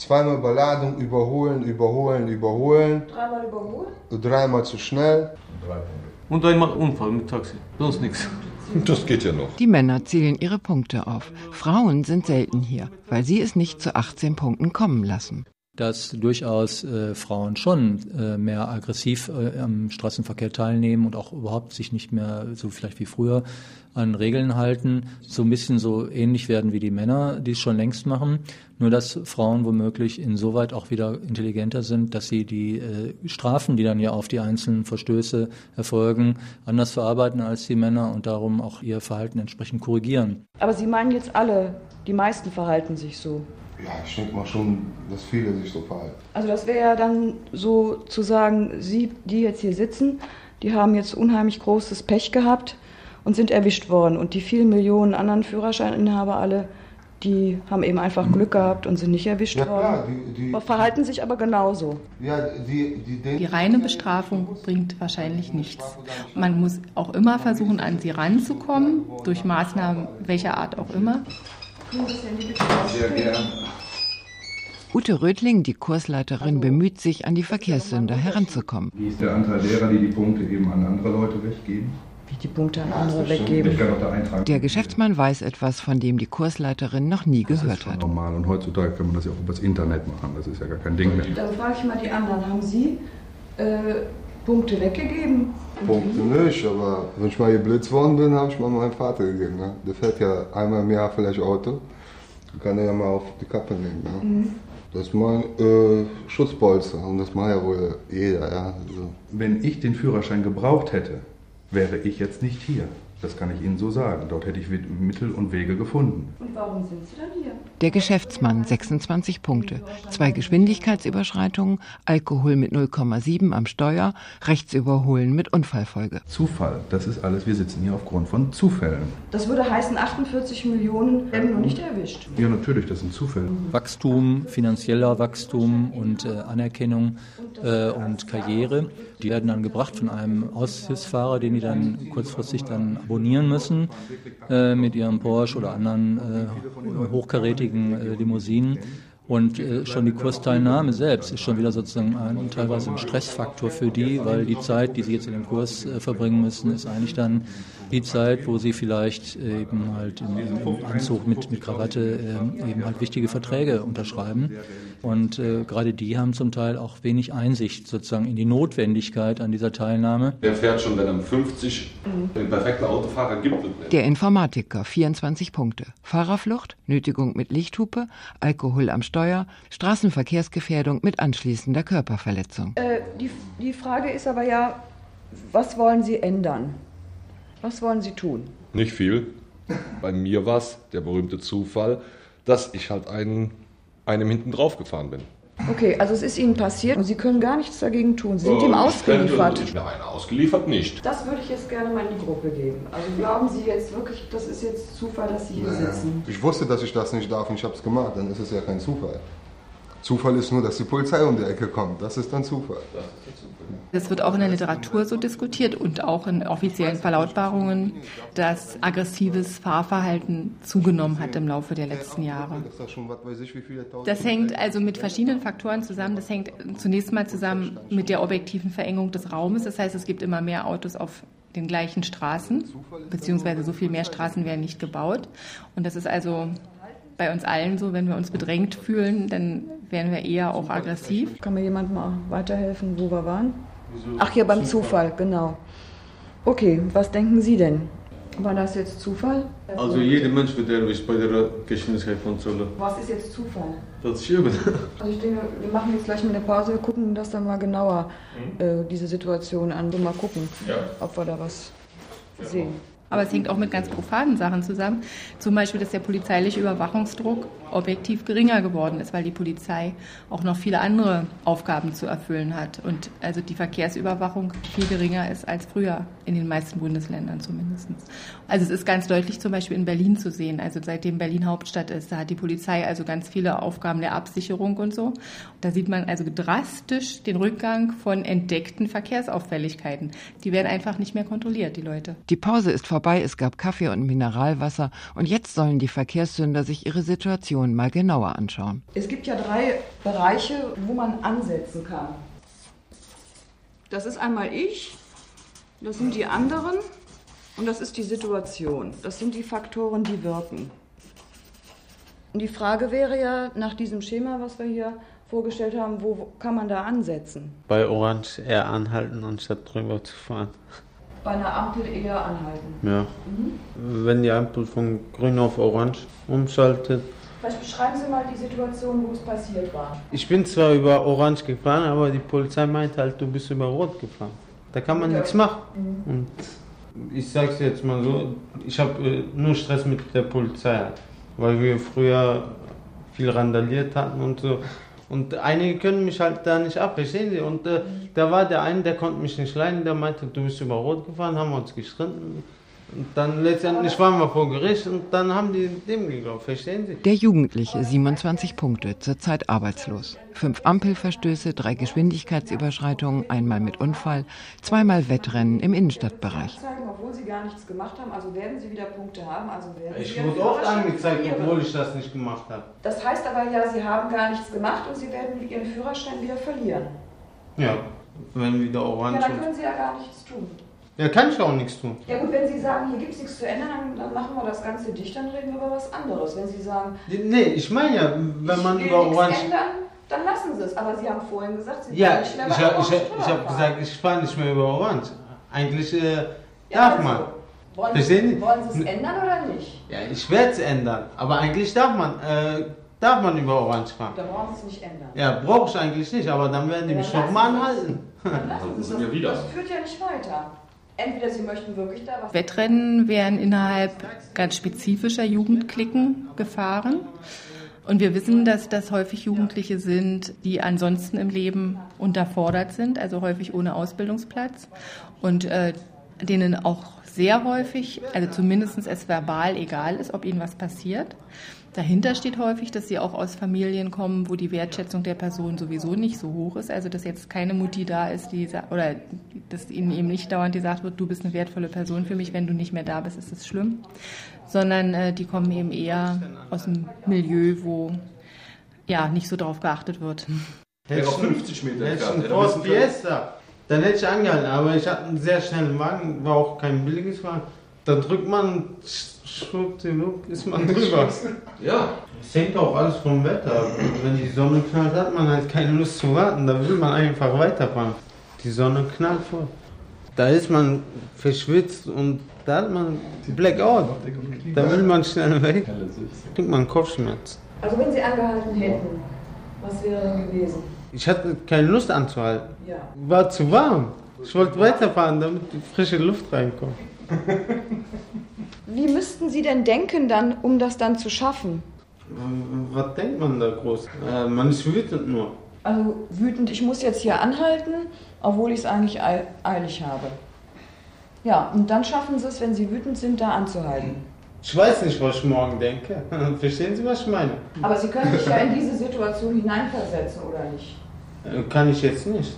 Zweimal Überladung, überholen, überholen, überholen. Dreimal überholen? Dreimal zu schnell. Und einmal Unfall mit Taxi. Sonst nichts. Das geht ja noch. Die Männer zählen ihre Punkte auf. Frauen sind selten hier, weil sie es nicht zu 18 Punkten kommen lassen dass durchaus äh, Frauen schon äh, mehr aggressiv äh, am Straßenverkehr teilnehmen und auch überhaupt sich nicht mehr so vielleicht wie früher an Regeln halten, so ein bisschen so ähnlich werden wie die Männer, die es schon längst machen. Nur dass Frauen womöglich insoweit auch wieder intelligenter sind, dass sie die äh, Strafen, die dann ja auf die einzelnen Verstöße erfolgen, anders verarbeiten als die Männer und darum auch ihr Verhalten entsprechend korrigieren. Aber Sie meinen jetzt alle, die meisten verhalten sich so? Ja, ich denke mal schon, dass viele sich so verhalten. Also das wäre ja dann so zu sagen, Sie, die jetzt hier sitzen, die haben jetzt unheimlich großes Pech gehabt und sind erwischt worden. Und die vielen Millionen anderen Führerscheininhaber alle, die haben eben einfach Glück gehabt und sind nicht erwischt ja, worden. Klar, die, die, verhalten sich aber genauso. Ja, die, die, die reine Bestrafung bringt wahrscheinlich nichts. Man muss auch immer versuchen, an sie ranzukommen, durch Maßnahmen welcher Art auch immer. Sehr gerne. Ute Rödling, die Kursleiterin, bemüht sich, an die Verkehrssünder heranzukommen. Wie ist der Anteil derer, die die Punkte eben an andere Leute weggeben? Wie die Punkte an andere weggeben? Der Geschäftsmann weiß etwas, von dem die Kursleiterin noch nie das gehört hat. normal und heutzutage kann man das ja auch über das Internet machen. Das ist ja gar kein Ding mehr. Dann frage ich mal die anderen. Haben Sie äh, Punkte weggegeben? Punkte nicht, aber wenn ich mal geblitzt worden bin, habe ich mal meinem Vater gegeben. Ne? Der fährt ja einmal im Jahr vielleicht Auto. Kann er ja mal auf die Kappe nehmen. Ne? Mhm. Das mein äh, Schutzpolster und das macht ja wohl jeder. Ja? Also. Wenn ich den Führerschein gebraucht hätte, wäre ich jetzt nicht hier. Das kann ich Ihnen so sagen. Dort hätte ich Mittel und Wege gefunden. Und warum sind Sie dann hier? Der Geschäftsmann 26 Punkte, zwei Geschwindigkeitsüberschreitungen, Alkohol mit 0,7 am Steuer, Rechtsüberholen mit Unfallfolge. Zufall, das ist alles. Wir sitzen hier aufgrund von Zufällen. Das würde heißen, 48 Millionen werden noch nicht erwischt. Ja, natürlich, das sind Zufälle. Wachstum, finanzieller Wachstum und äh, Anerkennung äh, und Karriere, die werden dann gebracht von einem Aushilfsfahrer, den die dann kurzfristig dann abonnieren müssen äh, mit ihrem Porsche oder anderen äh, hochkarätigen äh, Limousinen. Und äh, schon die Kursteilnahme selbst ist schon wieder sozusagen ein, teilweise ein Stressfaktor für die, weil die Zeit, die sie jetzt in dem Kurs äh, verbringen müssen, ist eigentlich dann die Zeit, wo sie vielleicht äh, eben halt im, im Anzug mit, mit Krawatte äh, eben halt wichtige Verträge unterschreiben. Und äh, gerade die haben zum Teil auch wenig Einsicht sozusagen in die Notwendigkeit an dieser Teilnahme. Der fährt schon, wenn er 50 mhm. den perfekten Autofahrer gibt. Der Informatiker, 24 Punkte. Fahrerflucht, Nötigung mit Lichthupe, Alkohol am Steuer, Straßenverkehrsgefährdung mit anschließender Körperverletzung. Äh, die, die Frage ist aber ja, was wollen Sie ändern? Was wollen Sie tun? Nicht viel. Bei mir war es der berühmte Zufall, dass ich halt einen einem hinten drauf gefahren bin. Okay, also es ist Ihnen passiert und Sie können gar nichts dagegen tun. Sie sind äh, ihm ausgeliefert. Könnte, nein, ausgeliefert nicht. Das würde ich jetzt gerne mal in die Gruppe geben. Also glauben Sie jetzt wirklich, das ist jetzt Zufall, dass Sie hier naja. sitzen? Ich wusste, dass ich das nicht darf und ich habe es gemacht. Dann ist es ja kein Zufall. Zufall ist nur, dass die Polizei um die Ecke kommt. Das ist dann Zufall. Das wird auch in der Literatur so diskutiert und auch in offiziellen Verlautbarungen, dass aggressives Fahrverhalten zugenommen hat im Laufe der letzten Jahre. Das hängt also mit verschiedenen Faktoren zusammen. Das hängt zunächst mal zusammen mit der objektiven Verengung des Raumes. Das heißt, es gibt immer mehr Autos auf den gleichen Straßen, beziehungsweise so viel mehr Straßen werden nicht gebaut. Und das ist also bei uns allen so, wenn wir uns bedrängt fühlen, dann werden wir eher auch aggressiv. Kann mir jemand mal weiterhelfen, wo wir waren? Ach, hier beim Zufall, genau. Okay, was denken Sie denn? War das jetzt Zufall? Also jeder Mensch wird erwischt bei der Geschwindigkeitskontrolle. Was ist jetzt Zufall? Das ist übel. Also ich denke, wir machen jetzt gleich mal eine Pause, wir gucken das dann mal genauer, mhm. äh, diese Situation an. Und mal gucken, ja. ob wir da was sehen. Aber es hängt auch mit ganz profanen Sachen zusammen. Zum Beispiel, dass der polizeiliche Überwachungsdruck objektiv geringer geworden ist, weil die Polizei auch noch viele andere Aufgaben zu erfüllen hat und also die Verkehrsüberwachung viel geringer ist als früher in den meisten Bundesländern zumindest. Also es ist ganz deutlich zum Beispiel in Berlin zu sehen. Also seitdem Berlin Hauptstadt ist, da hat die Polizei also ganz viele Aufgaben der Absicherung und so. Da sieht man also drastisch den Rückgang von entdeckten Verkehrsauffälligkeiten. Die werden einfach nicht mehr kontrolliert, die Leute. Die Pause ist vorbei vorbei, es gab Kaffee und Mineralwasser und jetzt sollen die Verkehrssünder sich ihre Situation mal genauer anschauen. Es gibt ja drei Bereiche, wo man ansetzen kann. Das ist einmal ich, das sind die anderen und das ist die Situation. Das sind die Faktoren, die wirken. Und die Frage wäre ja nach diesem Schema, was wir hier vorgestellt haben, wo kann man da ansetzen? Bei Orange eher anhalten, anstatt drüber zu fahren. Bei einer Ampel eher anhalten. Ja. Mhm. Wenn die Ampel von grün auf orange umschaltet. Vielleicht beschreiben Sie mal die Situation, wo es passiert war. Ich bin zwar über orange gefahren, aber die Polizei meint halt, du bist über rot gefahren. Da kann man ja. nichts machen. Mhm. Und ich sag's jetzt mal so, ich habe äh, nur Stress mit der Polizei, weil wir früher viel randaliert hatten und so. Und einige können mich halt da nicht ab, verstehen Sie? Und äh, da war der eine, der konnte mich nicht leiden, der meinte, du bist über Rot gefahren, haben wir uns gestritten. Und dann letztendlich waren wir vor Gericht und dann haben die dem geglaubt, verstehen Sie? Der Jugendliche, 27 Punkte, zurzeit arbeitslos. Fünf Ampelverstöße, drei Geschwindigkeitsüberschreitungen, einmal mit Unfall, zweimal Wettrennen im Innenstadtbereich. Obwohl Sie gar nichts gemacht haben, also werden Sie wieder Punkte haben. Also werden ich Sie wurde oft angezeigt, obwohl ich das nicht gemacht habe. Das heißt aber ja, Sie haben gar nichts gemacht und Sie werden Ihren Führerschein wieder verlieren. Ja, wenn wieder orange. Ja, dann können Sie ja gar nichts tun. Ja, kann ich auch nichts tun. Ja gut, wenn Sie sagen, hier gibt es nichts zu ändern, dann machen wir das Ganze dicht, dann reden wir über was anderes. Wenn Sie sagen... Nee, ich meine ja, wenn man über Orange... Ändern, dann lassen Sie es. Aber Sie haben vorhin gesagt, Sie ja, nicht mehr ich, hab, ich, ich habe gesagt, ich fahre nicht mehr über Orange. Eigentlich äh, ja, darf also, man. Wollen Sie, wollen Sie es ändern oder nicht? Ja, ich werde es ändern. Aber eigentlich darf man, äh, darf man über Orange fahren. Dann brauchen Sie es nicht ändern. Ja, brauche ich eigentlich nicht, aber dann werden die ja, mich nochmal anhalten. Dann lassen Sie es. Das führt ja nicht weiter. Entweder Sie möchten wirklich da was. Wettrennen werden innerhalb ganz spezifischer Jugendklicken gefahren. Und wir wissen, dass das häufig Jugendliche sind, die ansonsten im Leben unterfordert sind, also häufig ohne Ausbildungsplatz und äh, denen auch sehr häufig, also zumindest es verbal egal ist, ob ihnen was passiert. Dahinter steht häufig, dass sie auch aus Familien kommen, wo die Wertschätzung der Person sowieso nicht so hoch ist. Also dass jetzt keine Mutti da ist, die oder dass ihnen eben nicht dauernd gesagt wird, du bist eine wertvolle Person für mich, wenn du nicht mehr da bist, ist es schlimm. Sondern äh, die kommen eben eher aus einem Milieu, wo ja nicht so drauf geachtet wird. Hätte ich 50 Meter entfernt. Fiesta. Dann hätte ich angehalten, aber ich hatte einen sehr schnellen Wagen, war auch kein billiges Wagen. Dann drückt man schwuppdiwupp ist man drüber. Ja. Es hängt auch alles vom Wetter. Wenn die Sonne knallt, hat man halt keine Lust zu warten. Da will man einfach weiterfahren. Die Sonne knallt vor. Da ist man verschwitzt und da hat man Blackout. Da will man schnell weg. Kriegt man Kopfschmerz. Also wenn Sie angehalten hätten, was wäre dann gewesen? Ich hatte keine Lust anzuhalten. Ja. War zu warm. Ich wollte weiterfahren, damit die frische Luft reinkommt. Wie müssten Sie denn denken dann, um das dann zu schaffen? Was denkt man da groß? Äh, man ist wütend nur. Also wütend, ich muss jetzt hier anhalten, obwohl ich es eigentlich eilig habe. Ja, und dann schaffen Sie es, wenn Sie wütend sind, da anzuhalten. Ich weiß nicht, was ich morgen denke. Verstehen Sie, was ich meine? Aber Sie können sich ja in diese Situation hineinversetzen, oder nicht? Äh, kann ich jetzt nicht.